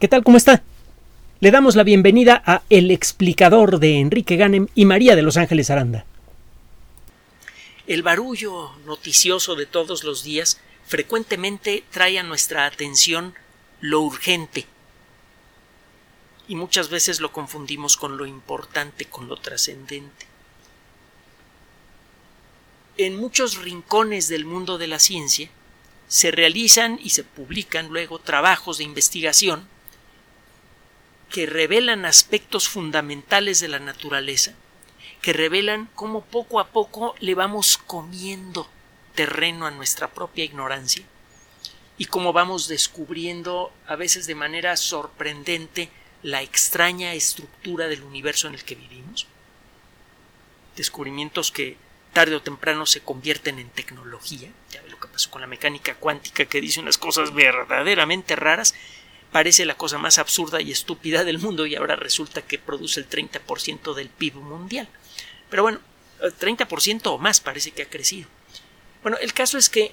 ¿Qué tal? ¿Cómo está? Le damos la bienvenida a El explicador de Enrique Ganem y María de Los Ángeles Aranda. El barullo noticioso de todos los días frecuentemente trae a nuestra atención lo urgente y muchas veces lo confundimos con lo importante, con lo trascendente. En muchos rincones del mundo de la ciencia se realizan y se publican luego trabajos de investigación que revelan aspectos fundamentales de la naturaleza, que revelan cómo poco a poco le vamos comiendo terreno a nuestra propia ignorancia y cómo vamos descubriendo a veces de manera sorprendente la extraña estructura del universo en el que vivimos. Descubrimientos que tarde o temprano se convierten en tecnología. Ya ve lo que pasó con la mecánica cuántica que dice unas cosas verdaderamente raras parece la cosa más absurda y estúpida del mundo y ahora resulta que produce el 30% del PIB mundial. Pero bueno, el 30% o más parece que ha crecido. Bueno, el caso es que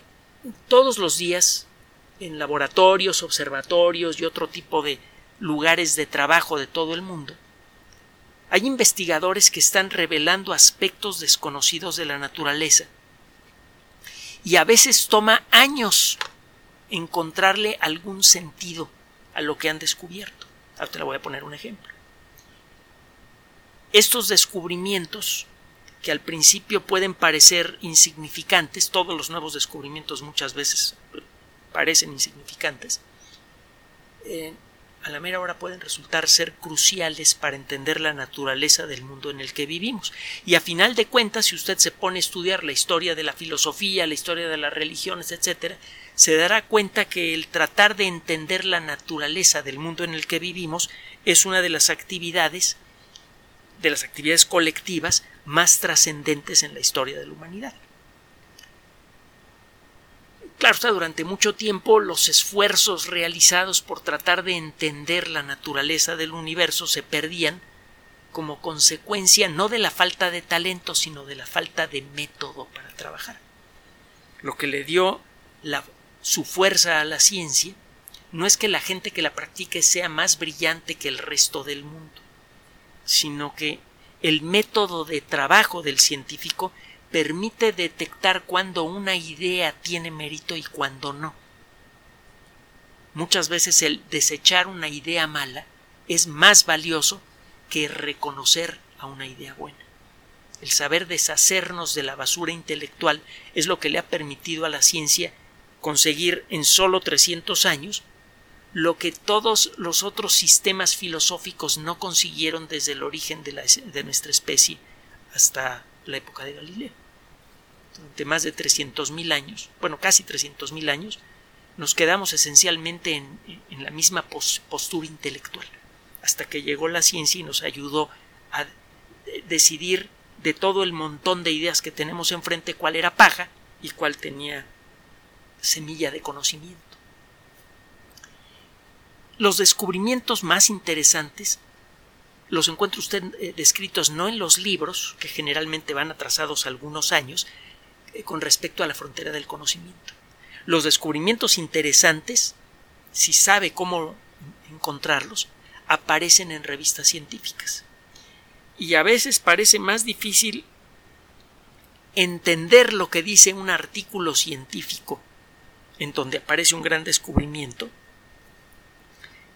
todos los días en laboratorios, observatorios y otro tipo de lugares de trabajo de todo el mundo, hay investigadores que están revelando aspectos desconocidos de la naturaleza y a veces toma años encontrarle algún sentido a lo que han descubierto. Ahora te le voy a poner un ejemplo. Estos descubrimientos, que al principio pueden parecer insignificantes, todos los nuevos descubrimientos muchas veces parecen insignificantes, eh, a la mera hora pueden resultar ser cruciales para entender la naturaleza del mundo en el que vivimos. Y a final de cuentas, si usted se pone a estudiar la historia de la filosofía, la historia de las religiones, etc., se dará cuenta que el tratar de entender la naturaleza del mundo en el que vivimos es una de las actividades de las actividades colectivas más trascendentes en la historia de la humanidad. Claro está, durante mucho tiempo los esfuerzos realizados por tratar de entender la naturaleza del universo se perdían como consecuencia no de la falta de talento, sino de la falta de método para trabajar. Lo que le dio su fuerza a la ciencia no es que la gente que la practique sea más brillante que el resto del mundo, sino que el método de trabajo del científico permite detectar cuando una idea tiene mérito y cuando no. Muchas veces el desechar una idea mala es más valioso que reconocer a una idea buena. El saber deshacernos de la basura intelectual es lo que le ha permitido a la ciencia conseguir en solo 300 años lo que todos los otros sistemas filosóficos no consiguieron desde el origen de, de nuestra especie hasta la época de Galileo durante más de 300.000 años, bueno, casi 300.000 años, nos quedamos esencialmente en, en la misma postura intelectual, hasta que llegó la ciencia y nos ayudó a decidir de todo el montón de ideas que tenemos enfrente cuál era paja y cuál tenía semilla de conocimiento. Los descubrimientos más interesantes los encuentra usted eh, descritos no en los libros, que generalmente van atrasados algunos años, eh, con respecto a la frontera del conocimiento. Los descubrimientos interesantes, si sabe cómo encontrarlos, aparecen en revistas científicas. Y a veces parece más difícil entender lo que dice un artículo científico en donde aparece un gran descubrimiento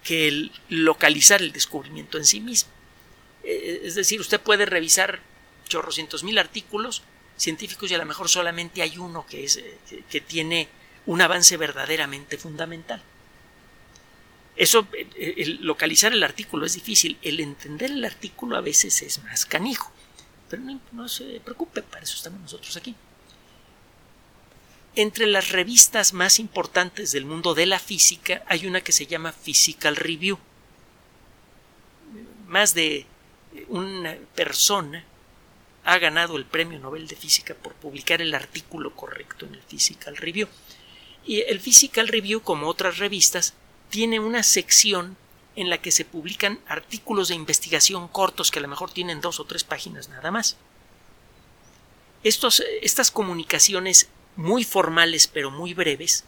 que el localizar el descubrimiento en sí mismo. Eh, es decir, usted puede revisar chorrocientos mil artículos científicos y a lo mejor solamente hay uno que, es, eh, que tiene un avance verdaderamente fundamental. Eso, eh, el localizar el artículo es difícil, el entender el artículo a veces es más canijo. Pero no, no se preocupe, para eso estamos nosotros aquí. Entre las revistas más importantes del mundo de la física hay una que se llama Physical Review. Más de una persona ha ganado el Premio Nobel de Física por publicar el artículo correcto en el Physical Review. Y el Physical Review, como otras revistas, tiene una sección en la que se publican artículos de investigación cortos que a lo mejor tienen dos o tres páginas nada más. Estos, estas comunicaciones muy formales pero muy breves,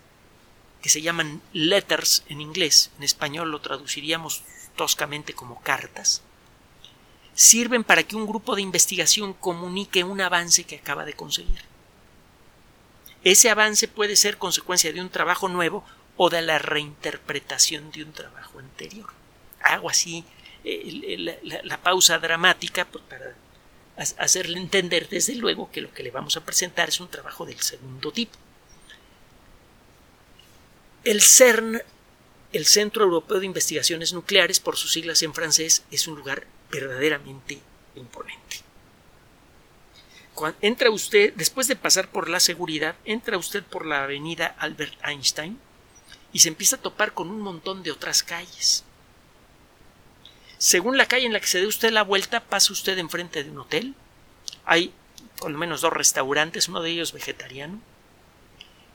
que se llaman letters en inglés, en español lo traduciríamos toscamente como cartas, sirven para que un grupo de investigación comunique un avance que acaba de conseguir. Ese avance puede ser consecuencia de un trabajo nuevo o de la reinterpretación de un trabajo anterior. Hago así eh, la, pausa dramática pues, para hacerle entender desde luego que lo que le vamos a presentar es un trabajo del segundo tipo. El CERN, el Centro Europeo de Investigaciones Nucleares, por sus siglas en francés, es un lugar verdaderamente imponente. entra usted, después de pasar por la seguridad, entra usted por la avenida Albert Einstein y se empieza a topar con un montón de otras calles. Según la calle en la que se dé usted la vuelta, pasa usted enfrente de un hotel. Hay lo menos dos restaurantes, uno de ellos vegetariano.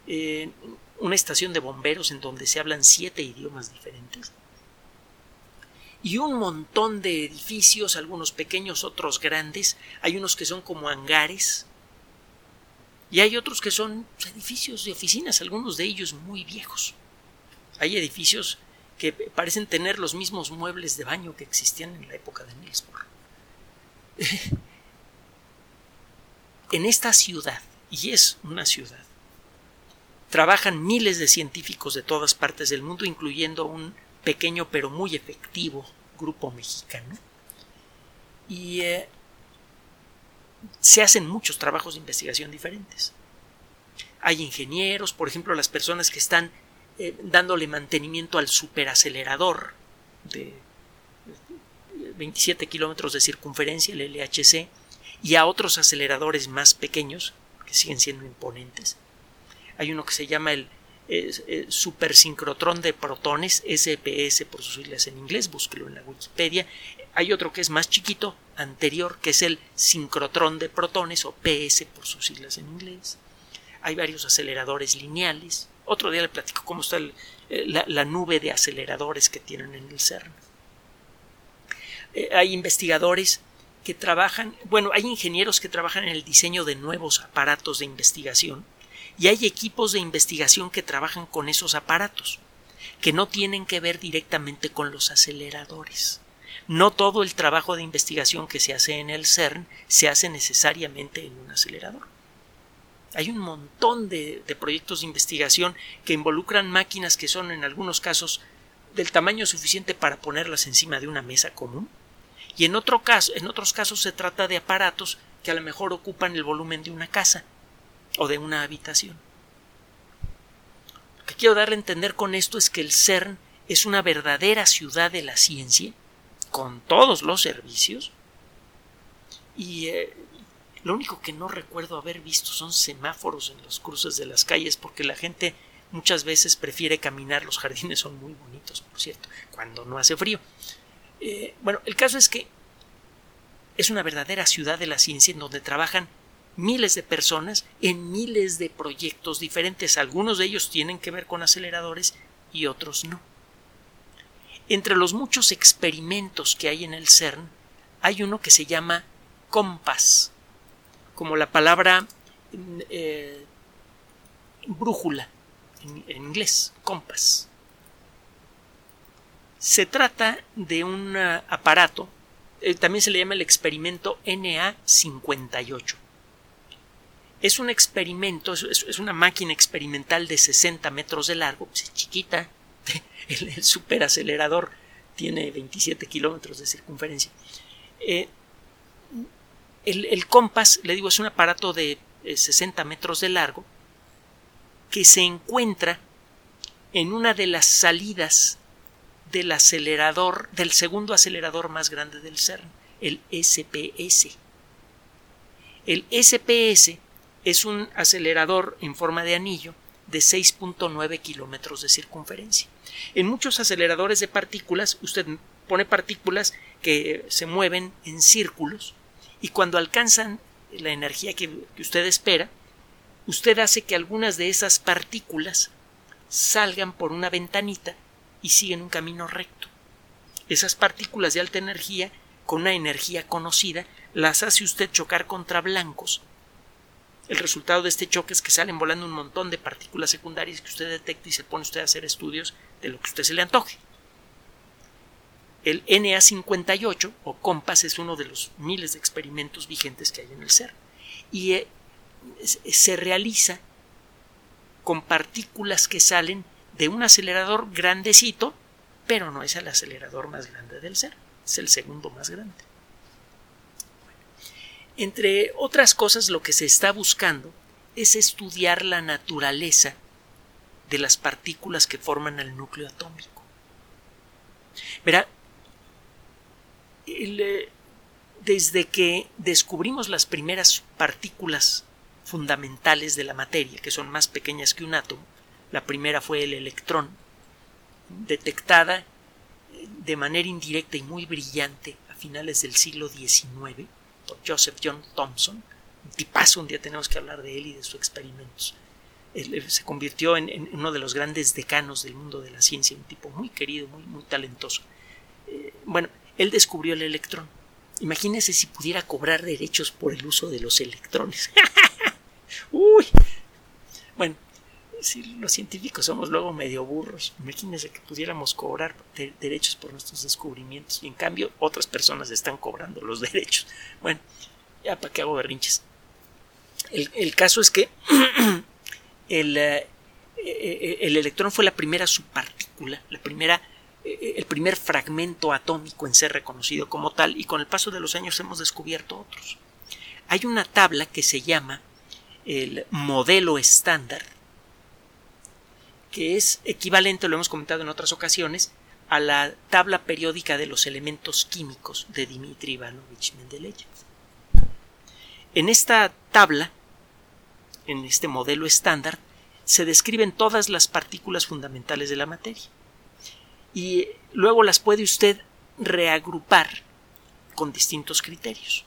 Eh, una estación de bomberos en donde se hablan siete idiomas diferentes. Y un montón de edificios, algunos pequeños, otros grandes. Hay unos que son como hangares. Y hay otros que son edificios de oficinas, algunos de ellos muy viejos. Hay edificios que parecen tener los mismos muebles de baño que existían en la época de Niels en esta ciudad, y es una ciudad, trabajan miles de científicos de todas partes del mundo, incluyendo un pequeño pero muy efectivo grupo mexicano. Y eh, se hacen muchos trabajos de investigación diferentes. Hay ingenieros, por ejemplo, las personas que están eh, dándole mantenimiento al superacelerador de 27 kilómetros de circunferencia, el LHC, y a otros aceleradores más pequeños, que siguen siendo imponentes. Hay uno que se llama el supersincrotrón de protones, SPS por sus siglas en inglés, búsquelo en la Wikipedia. Hay otro que es más chiquito, anterior, que es el sincrotrón de protones, o PS por sus siglas en inglés. Hay varios aceleradores lineales, otro día le platico cómo está eh, la, nube de aceleradores que tienen en el CERN. Eh, hay investigadores que trabajan, bueno, hay ingenieros que trabajan en el diseño de nuevos aparatos de investigación y hay equipos de investigación que trabajan con esos aparatos, que no tienen que ver directamente con los aceleradores. No todo el trabajo de investigación que se hace en el CERN se hace necesariamente en un acelerador. Hay un montón de, proyectos de investigación que involucran máquinas que son en algunos casos del tamaño suficiente para ponerlas encima de una mesa común y en, otro caso, en otros casos se trata de aparatos que a lo mejor ocupan el volumen de una casa o de una habitación. Lo que quiero darle a entender con esto es que el CERN es una verdadera ciudad de la ciencia, con todos los servicios, y eh, lo único que no recuerdo haber visto son semáforos en los cruces de las calles porque la gente muchas veces prefiere caminar. Los jardines son muy bonitos, por cierto, cuando no hace frío. Eh, bueno, el caso es que es una verdadera ciudad de la ciencia en donde trabajan miles de personas en miles de proyectos diferentes. Algunos de ellos tienen que ver con aceleradores y otros no. Entre los muchos experimentos que hay en el CERN, hay uno que se llama COMPAS como la palabra eh, brújula en, inglés, compass. Se trata de un aparato, eh, también se le llama el experimento NA58. Es un experimento, es, una máquina experimental de 60 metros de largo, pues es chiquita, el, superacelerador tiene 27 kilómetros de circunferencia. Eh, el, compás, le digo, es un aparato de 60 metros de largo que se encuentra en una de las salidas del acelerador, del segundo acelerador más grande del CERN, el SPS. El SPS es un acelerador en forma de anillo de 6.9 kilómetros de circunferencia. En muchos aceleradores de partículas, usted pone partículas que se mueven en círculos y cuando alcanzan la energía que, usted espera, usted hace que algunas de esas partículas salgan por una ventanita y siguen un camino recto. Esas partículas de alta energía, con una energía conocida, las hace usted chocar contra blancos el resultado de este choque es que salen volando un montón de partículas secundarias que usted detecta y se pone usted a hacer estudios de lo que usted se le antoje. El NA58 o COMPAS es uno de los miles de experimentos vigentes que hay en el CERN y eh, se realiza con partículas que salen de un acelerador grandecito, pero no es el acelerador más grande del CERN, es el segundo más grande. Entre otras cosas, lo que se está buscando es estudiar la naturaleza de las partículas que forman el núcleo atómico. Verá, eh, desde que descubrimos las primeras partículas fundamentales de la materia, que son más pequeñas que un átomo, la primera fue el electrón, detectada de manera indirecta y muy brillante a finales del siglo XIX Joseph John Thomson, un tipazo, un día tenemos que hablar de él y de sus experimentos. Se convirtió en, uno de los grandes decanos del mundo de la ciencia, un tipo muy querido, muy, muy talentoso. Eh, bueno, él descubrió el electrón. Imagínese si pudiera cobrar derechos por el uso de los electrones. Uy. Bueno, si los científicos somos luego medio burros, imagínense que pudiéramos cobrar derechos por nuestros descubrimientos y en cambio otras personas están cobrando los derechos. Bueno, ya para qué hago berrinches. El, caso es que el, eh, eh, el electrón fue la primera subpartícula, la primera eh, el primer fragmento atómico en ser reconocido como tal y con el paso de los años hemos descubierto otros. Hay una tabla que se llama el modelo estándar que es equivalente, lo hemos comentado en otras ocasiones, a la tabla periódica de los elementos químicos de Dmitri Ivanovich Mendeleev. En esta tabla, en este modelo estándar, se describen todas las partículas fundamentales de la materia. Y luego las puede usted reagrupar con distintos criterios.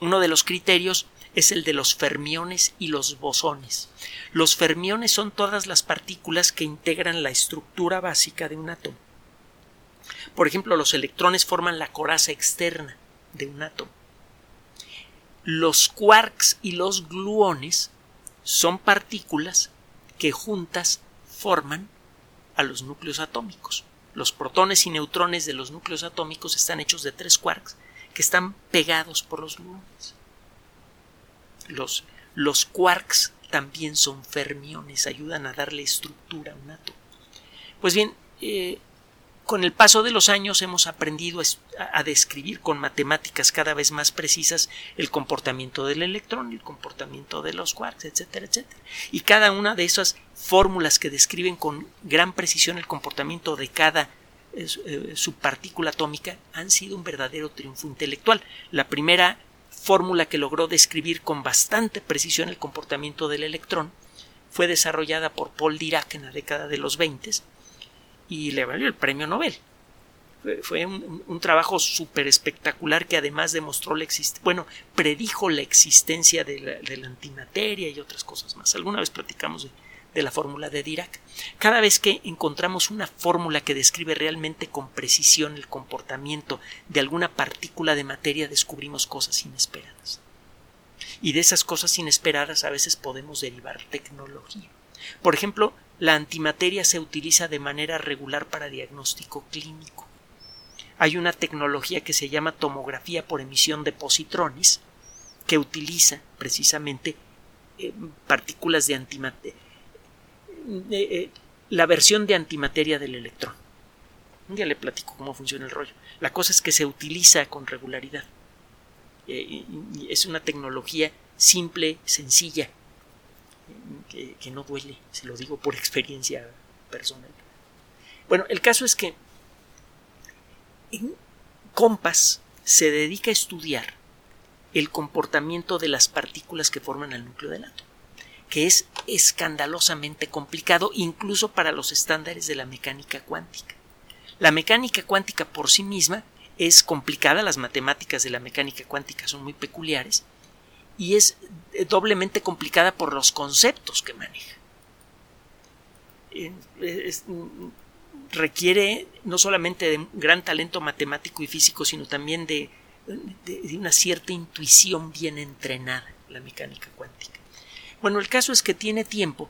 Uno de los criterios es el de los fermiones y los bosones. Los fermiones son todas las partículas que integran la estructura básica de un átomo. Por ejemplo, los electrones forman la coraza externa de un átomo. Los quarks y los gluones son partículas que juntas forman a los núcleos atómicos. Los protones y neutrones de los núcleos atómicos están hechos de tres quarks que están pegados por los gluones. Los, los quarks también son fermiones, ayudan a darle estructura a un átomo. Pues bien, eh, con el paso de los años hemos aprendido a, describir con matemáticas cada vez más precisas el comportamiento del electrón, el comportamiento de los quarks, etcétera, etcétera. Y cada una de esas fórmulas que describen con gran precisión el comportamiento de cada eh, subpartícula atómica han sido un verdadero triunfo intelectual. La primera fórmula que logró describir con bastante precisión el comportamiento del electrón fue desarrollada por Paul Dirac en la década de los 20 y le valió el premio Nobel. Fue, un, trabajo súper espectacular que además demostró la existencia, bueno, predijo la existencia de la, de la, antimateria y otras cosas más. Alguna vez platicamos de, de la fórmula de Dirac. Cada vez que encontramos una fórmula que describe realmente con precisión el comportamiento de alguna partícula de materia, descubrimos cosas inesperadas. Y de esas cosas inesperadas a veces podemos derivar tecnología. Por ejemplo, la antimateria se utiliza de manera regular para diagnóstico clínico. Hay una tecnología que se llama tomografía por emisión de positrones que utiliza precisamente eh, partículas de antimateria eh, la versión de antimateria del electrón. Un día le platico cómo funciona el rollo. La cosa es que se utiliza con regularidad. Eh, es una tecnología simple, sencilla, que, que, no duele, se lo digo por experiencia personal. Bueno, el caso es que en Compass se dedica a estudiar el comportamiento de las partículas que forman el núcleo del átomo que es escandalosamente complicado incluso para los estándares de la mecánica cuántica. La mecánica cuántica por sí misma es complicada, las matemáticas de la mecánica cuántica son muy peculiares y es doblemente complicada por los conceptos que maneja. requiere no solamente de un gran talento matemático y físico, sino también de, de una cierta intuición bien entrenada la mecánica cuántica. Bueno, el caso es que tiene tiempo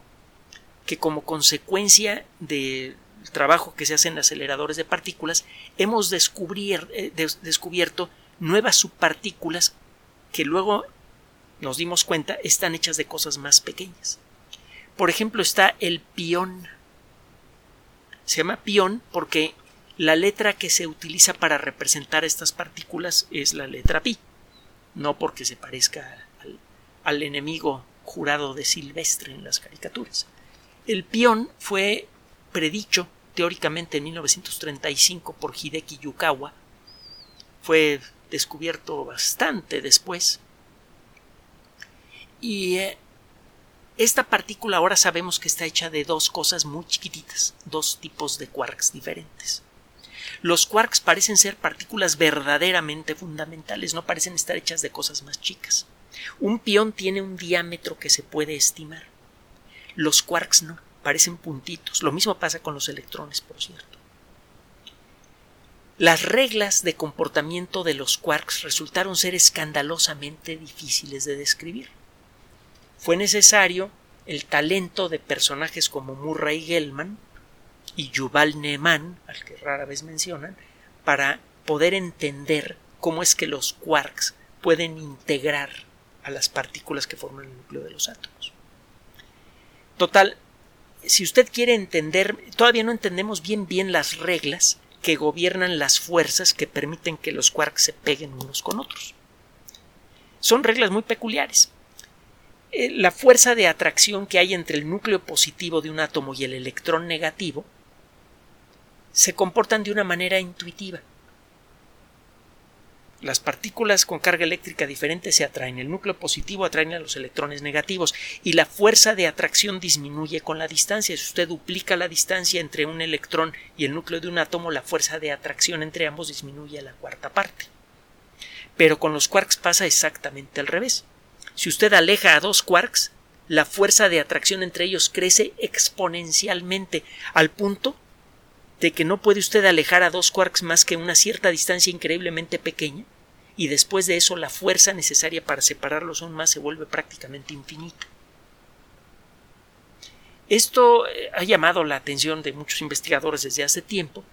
que como consecuencia del trabajo que se hace en aceleradores de partículas, hemos eh, descubierto nuevas subpartículas que luego nos dimos cuenta están hechas de cosas más pequeñas. Por ejemplo, está el pión. Se llama pión porque la letra que se utiliza para representar estas partículas es la letra pi, no porque se parezca al, al enemigo jurado de Silvestre en las caricaturas. El pión fue predicho teóricamente en 1935 por Hideki Yukawa. Fue descubierto bastante después. Y eh, esta partícula ahora sabemos que está hecha de dos cosas muy chiquititas, dos tipos de quarks diferentes. Los quarks parecen ser partículas verdaderamente fundamentales, no parecen estar hechas de cosas más chicas. Un pión tiene un diámetro que se puede estimar. Los quarks no, parecen puntitos. Lo mismo pasa con los electrones, por cierto. Las reglas de comportamiento de los quarks resultaron ser escandalosamente difíciles de describir. Fue necesario el talento de personajes como Murray Gell-Mann y Yuval Neeman, al que rara vez mencionan, para poder entender cómo es que los quarks pueden integrar a las partículas que forman el núcleo de los átomos. Total, si usted quiere entender, todavía no entendemos bien bien las reglas que gobiernan las fuerzas que permiten que los quarks se peguen unos con otros. Son reglas muy peculiares. Eh, la fuerza de atracción que hay entre el núcleo positivo de un átomo y el electrón negativo se comportan de una manera intuitiva. Las partículas con carga eléctrica diferente se atraen. El núcleo positivo atrae a los electrones negativos y la fuerza de atracción disminuye con la distancia. Si usted duplica la distancia entre un electrón y el núcleo de un átomo, la fuerza de atracción entre ambos disminuye a la cuarta parte. Pero con los quarks pasa exactamente al revés. Si usted aleja a dos quarks, la fuerza de atracción entre ellos crece exponencialmente al punto de que no puede usted alejar a dos quarks más que una cierta distancia increíblemente pequeña y después de eso la fuerza necesaria para separarlos aún más se vuelve prácticamente infinita. Esto eh, ha llamado la atención de muchos investigadores desde hace tiempo.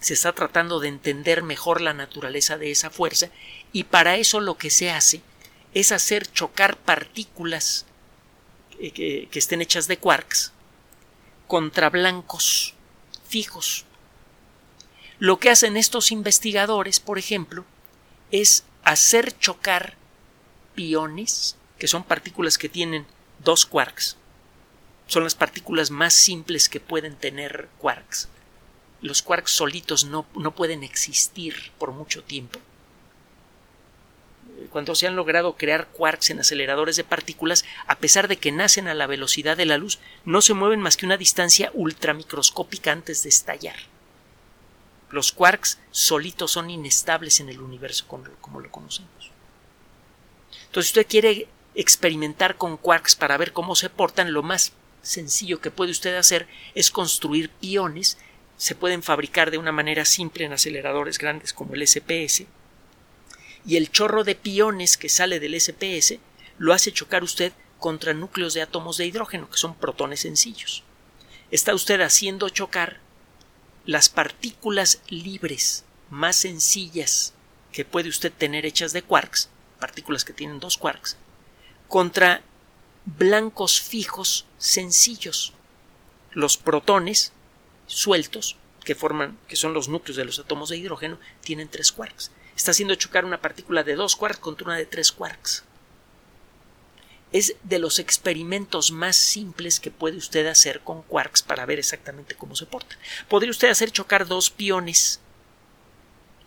Se está tratando de entender mejor la naturaleza de esa fuerza y para eso lo que se hace es hacer chocar partículas eh, que, que estén hechas de quarks contra blancos fijos. Lo que hacen estos investigadores, por ejemplo, es hacer chocar piones, que son partículas que tienen dos quarks. Son las partículas más simples que pueden tener quarks. Los quarks solitos no, no pueden existir por mucho tiempo. Cuando se han logrado crear quarks en aceleradores de partículas, a pesar de que nacen a la velocidad de la luz, no se mueven más que una distancia ultramicroscópica antes de estallar los quarks solitos son inestables en el universo como, lo conocemos. Entonces, si usted quiere experimentar con quarks para ver cómo se portan, lo más sencillo que puede usted hacer es construir piones. Se pueden fabricar de una manera simple en aceleradores grandes como el SPS. Y el chorro de piones que sale del SPS lo hace chocar usted contra núcleos de átomos de hidrógeno, que son protones sencillos. Está usted haciendo chocar las partículas libres más sencillas que puede usted tener hechas de quarks, partículas que tienen dos quarks, contra blancos fijos sencillos. Los protones sueltos, que forman, que son los núcleos de los átomos de hidrógeno, tienen tres quarks. Está haciendo chocar una partícula de dos quarks contra una de tres quarks es de los experimentos más simples que puede usted hacer con quarks para ver exactamente cómo se porta. Podría usted hacer chocar dos piones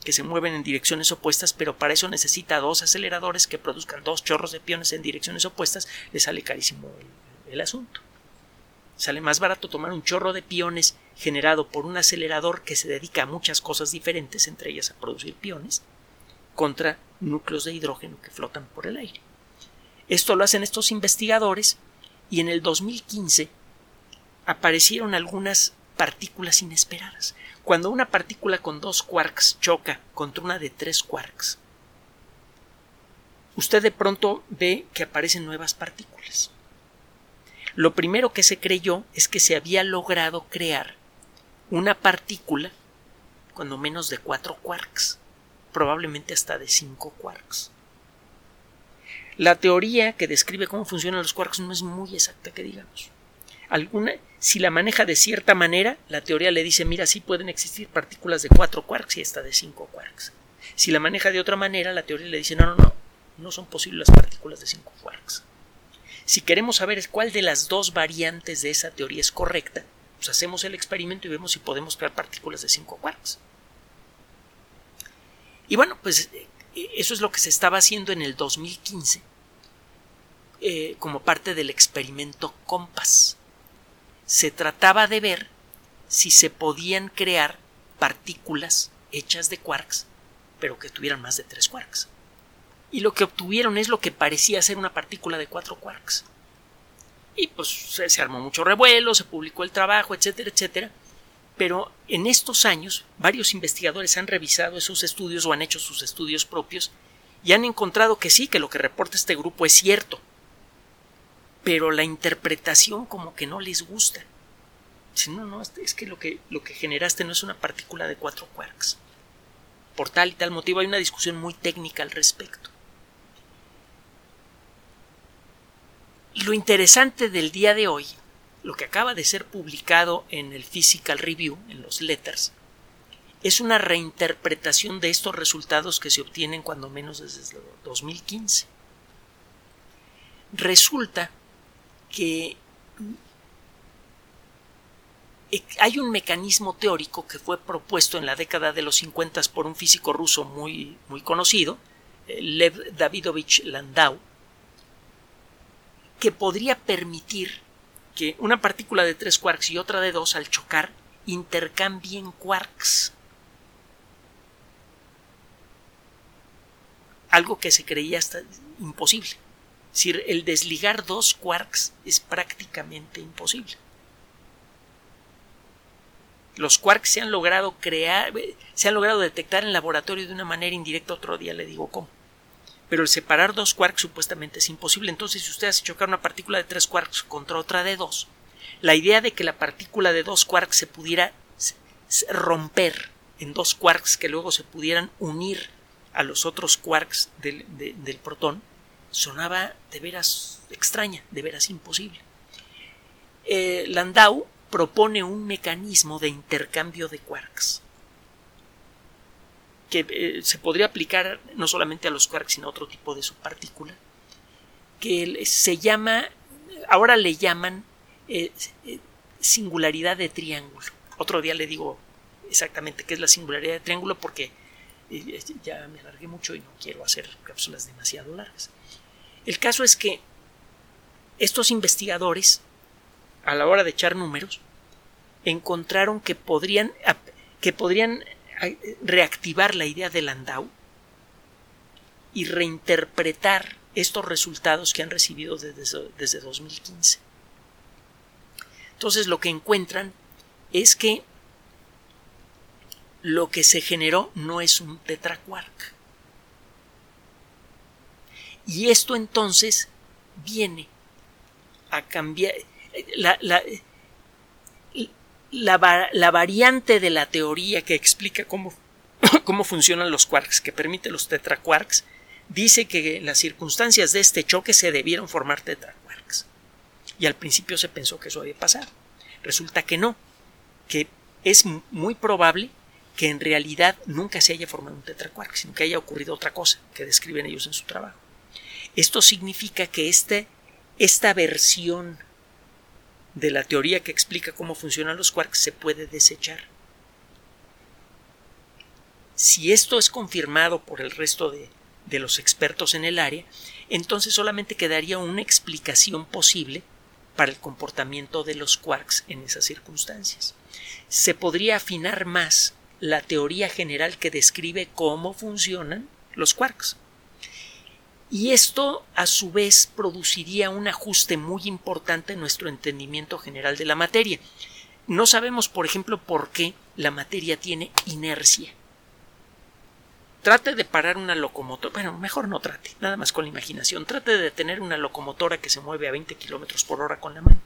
que se mueven en direcciones opuestas, pero para eso necesita dos aceleradores que produzcan dos chorros de piones en direcciones opuestas, le sale carísimo el, el asunto. Sale más barato tomar un chorro de piones generado por un acelerador que se dedica a muchas cosas diferentes, entre ellas a producir piones, contra núcleos de hidrógeno que flotan por el aire. Esto lo hacen estos investigadores y en el 2015 aparecieron algunas partículas inesperadas. Cuando una partícula con dos quarks choca contra una de tres quarks, usted de pronto ve que aparecen nuevas partículas. Lo primero que se creyó es que se había logrado crear una partícula cuando menos de cuatro quarks, probablemente hasta de cinco quarks. La teoría que describe cómo funcionan los quarks no es muy exacta, que digamos. Alguna, si la maneja de cierta manera, la teoría le dice, mira, sí pueden existir partículas de cuatro quarks y esta de cinco quarks. Si la maneja de otra manera, la teoría le dice, no, no, no, no son posibles las partículas de cinco quarks. Si queremos saber cuál de las dos variantes de esa teoría es correcta, pues hacemos el experimento y vemos si podemos crear partículas de cinco quarks. Y bueno, pues eso es lo que se estaba haciendo en el 2015 eh, como parte del experimento COMPAS. Se trataba de ver si se podían crear partículas hechas de quarks, pero que tuvieran más de tres quarks. Y lo que obtuvieron es lo que parecía ser una partícula de cuatro quarks. Y pues se, se armó mucho revuelo, se publicó el trabajo, etcétera, etcétera. Pero en estos años varios investigadores han revisado esos estudios o han hecho sus estudios propios y han encontrado que sí, que lo que reporta este grupo es cierto. Pero la interpretación como que no les gusta. Dicen, no, no, es que lo que, lo que generaste no es una partícula de cuatro quarks. Por tal y tal motivo hay una discusión muy técnica al respecto. Y lo interesante del día de hoy lo que acaba de ser publicado en el Physical Review, en los Letters, es una reinterpretación de estos resultados que se obtienen cuando menos desde 2015. Resulta que hay un mecanismo teórico que fue propuesto en la década de los 50 por un físico ruso muy, muy conocido, eh, Lev Davidovich Landau, que podría permitir que una partícula de tres quarks y otra de dos al chocar intercambien quarks. Algo que se creía hasta imposible. Es decir, el desligar dos quarks es prácticamente imposible. Los quarks se han logrado crear, se han logrado detectar en laboratorio de una manera indirecta, otro día le digo cómo pero el separar dos quarks supuestamente es imposible. Entonces, si usted hace chocar una partícula de tres quarks contra otra de dos, la idea de que la partícula de dos quarks se pudiera romper en dos quarks que luego se pudieran unir a los otros quarks del, del protón sonaba de veras extraña, de veras imposible. Eh, Landau propone un mecanismo de intercambio de quarks que eh, se podría aplicar no solamente a los quarks, sino a otro tipo de subpartícula, que se llama, ahora le llaman eh, eh, singularidad de triángulo. Otro día le digo exactamente qué es la singularidad de triángulo porque ya me alargué mucho y no quiero hacer cápsulas demasiado largas. El caso es que estos investigadores, a la hora de echar números, encontraron que podrían, que podrían reactivar la idea de Landau y reinterpretar estos resultados que han recibido desde, desde 2015. Entonces lo que encuentran es que lo que se generó no es un tetraquark. Y esto entonces viene a cambiar la, la, variante de la teoría que explica cómo, cómo funcionan los quarks, que permite los tetraquarks, dice que las circunstancias de este choque se debieron formar tetraquarks. Y al principio se pensó que eso había pasado. Resulta que no, que es muy probable que en realidad nunca se haya formado un tetraquark, sino que haya ocurrido otra cosa que describen ellos en su trabajo. Esto significa que este, esta versión de la teoría que explica cómo funcionan los quarks se puede desechar. Si esto es confirmado por el resto de, de los expertos en el área, entonces solamente quedaría una explicación posible para el comportamiento de los quarks en esas circunstancias. Se podría afinar más la teoría general que describe cómo funcionan los quarks. Y esto, a su vez, produciría un ajuste muy importante en nuestro entendimiento general de la materia. No sabemos, por ejemplo, por qué la materia tiene inercia. trate de parar una locomotora, bueno, mejor no trate, nada más con la imaginación, trate de tener una locomotora que se mueve a 20 kilómetros por hora con la mano.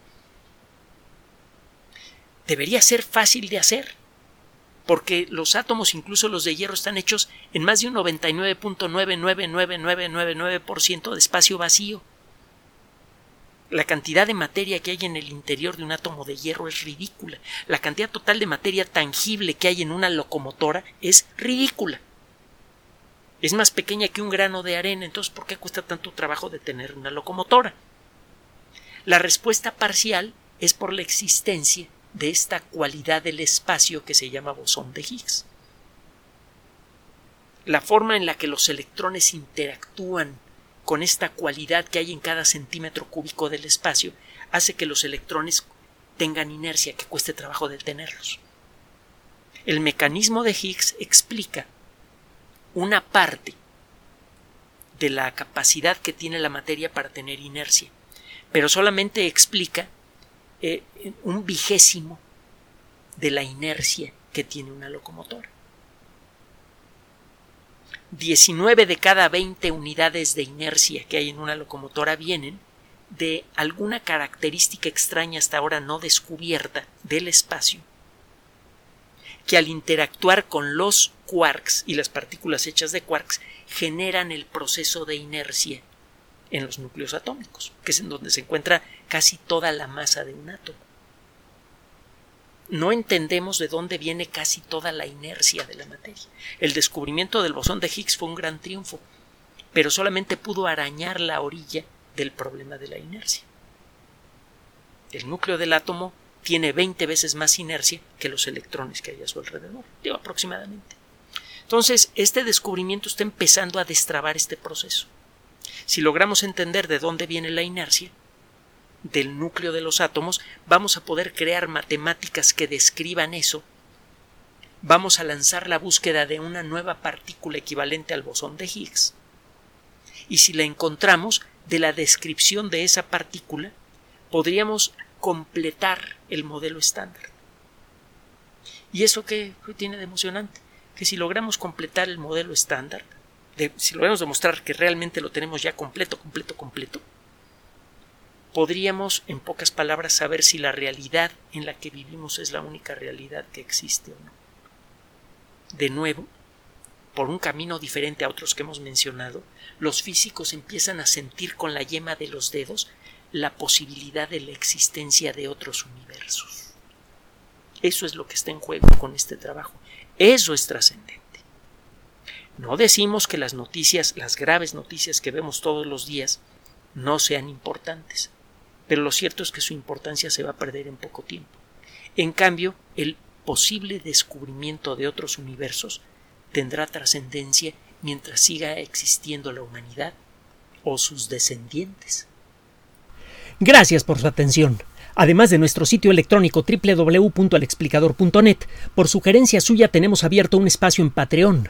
Debería ser fácil de hacer, porque los átomos, incluso los de hierro, están hechos en más de un 99.999999% de espacio vacío. La cantidad de materia que hay en el interior de un átomo de hierro es ridícula. La cantidad total de materia tangible que hay en una locomotora es ridícula es más pequeña que un grano de arena, entonces ¿por qué cuesta tanto trabajo de tener una locomotora? La respuesta parcial es por la existencia de esta cualidad del espacio que se llama bosón de Higgs. La forma en la que los electrones interactúan con esta cualidad que hay en cada centímetro cúbico del espacio hace que los electrones tengan inercia, que cueste trabajo detenerlos. El mecanismo de Higgs explica una parte de la capacidad que tiene la materia para tener inercia, pero solamente explica eh, un vigésimo de la inercia que tiene una locomotora. 19 de cada 20 unidades de inercia que hay en una locomotora vienen de alguna característica extraña hasta ahora no descubierta del espacio que al interactuar con los quarks y las partículas hechas de quarks generan el proceso de inercia en los núcleos atómicos, que es en donde se encuentra casi toda la masa de un átomo. No entendemos de dónde viene casi toda la inercia de la materia. El descubrimiento del bosón de Higgs fue un gran triunfo, pero solamente pudo arañar la orilla del problema de la inercia. El núcleo del átomo tiene 20 veces más inercia que los electrones que hay a su alrededor, digo aproximadamente. Entonces, este descubrimiento está empezando a destrabar este proceso. Si logramos entender de dónde viene la inercia, del núcleo de los átomos, vamos a poder crear matemáticas que describan eso. Vamos a lanzar la búsqueda de una nueva partícula equivalente al bosón de Higgs. Y si la encontramos, de la descripción de esa partícula, podríamos completar el modelo estándar. ¿Y eso qué, tiene de emocionante? Que si logramos completar el modelo estándar, si logramos demostrar que realmente lo tenemos ya completo, completo, completo, podríamos, en pocas palabras, saber si la realidad en la que vivimos es la única realidad que existe o no. De nuevo, por un camino diferente a otros que hemos mencionado, los físicos empiezan a sentir con la yema de los dedos la posibilidad de la existencia de otros universos. Eso es lo que está en juego con este trabajo. Eso es trascendente. No decimos que las noticias, las graves noticias que vemos todos los días, no sean importantes, pero lo cierto es que su importancia se va a perder en poco tiempo. En cambio, el posible descubrimiento de otros universos tendrá trascendencia mientras siga existiendo la humanidad o sus descendientes. Gracias por su atención. Además de nuestro sitio electrónico www.alexplicador.net, por sugerencia suya tenemos abierto un espacio en Patreon,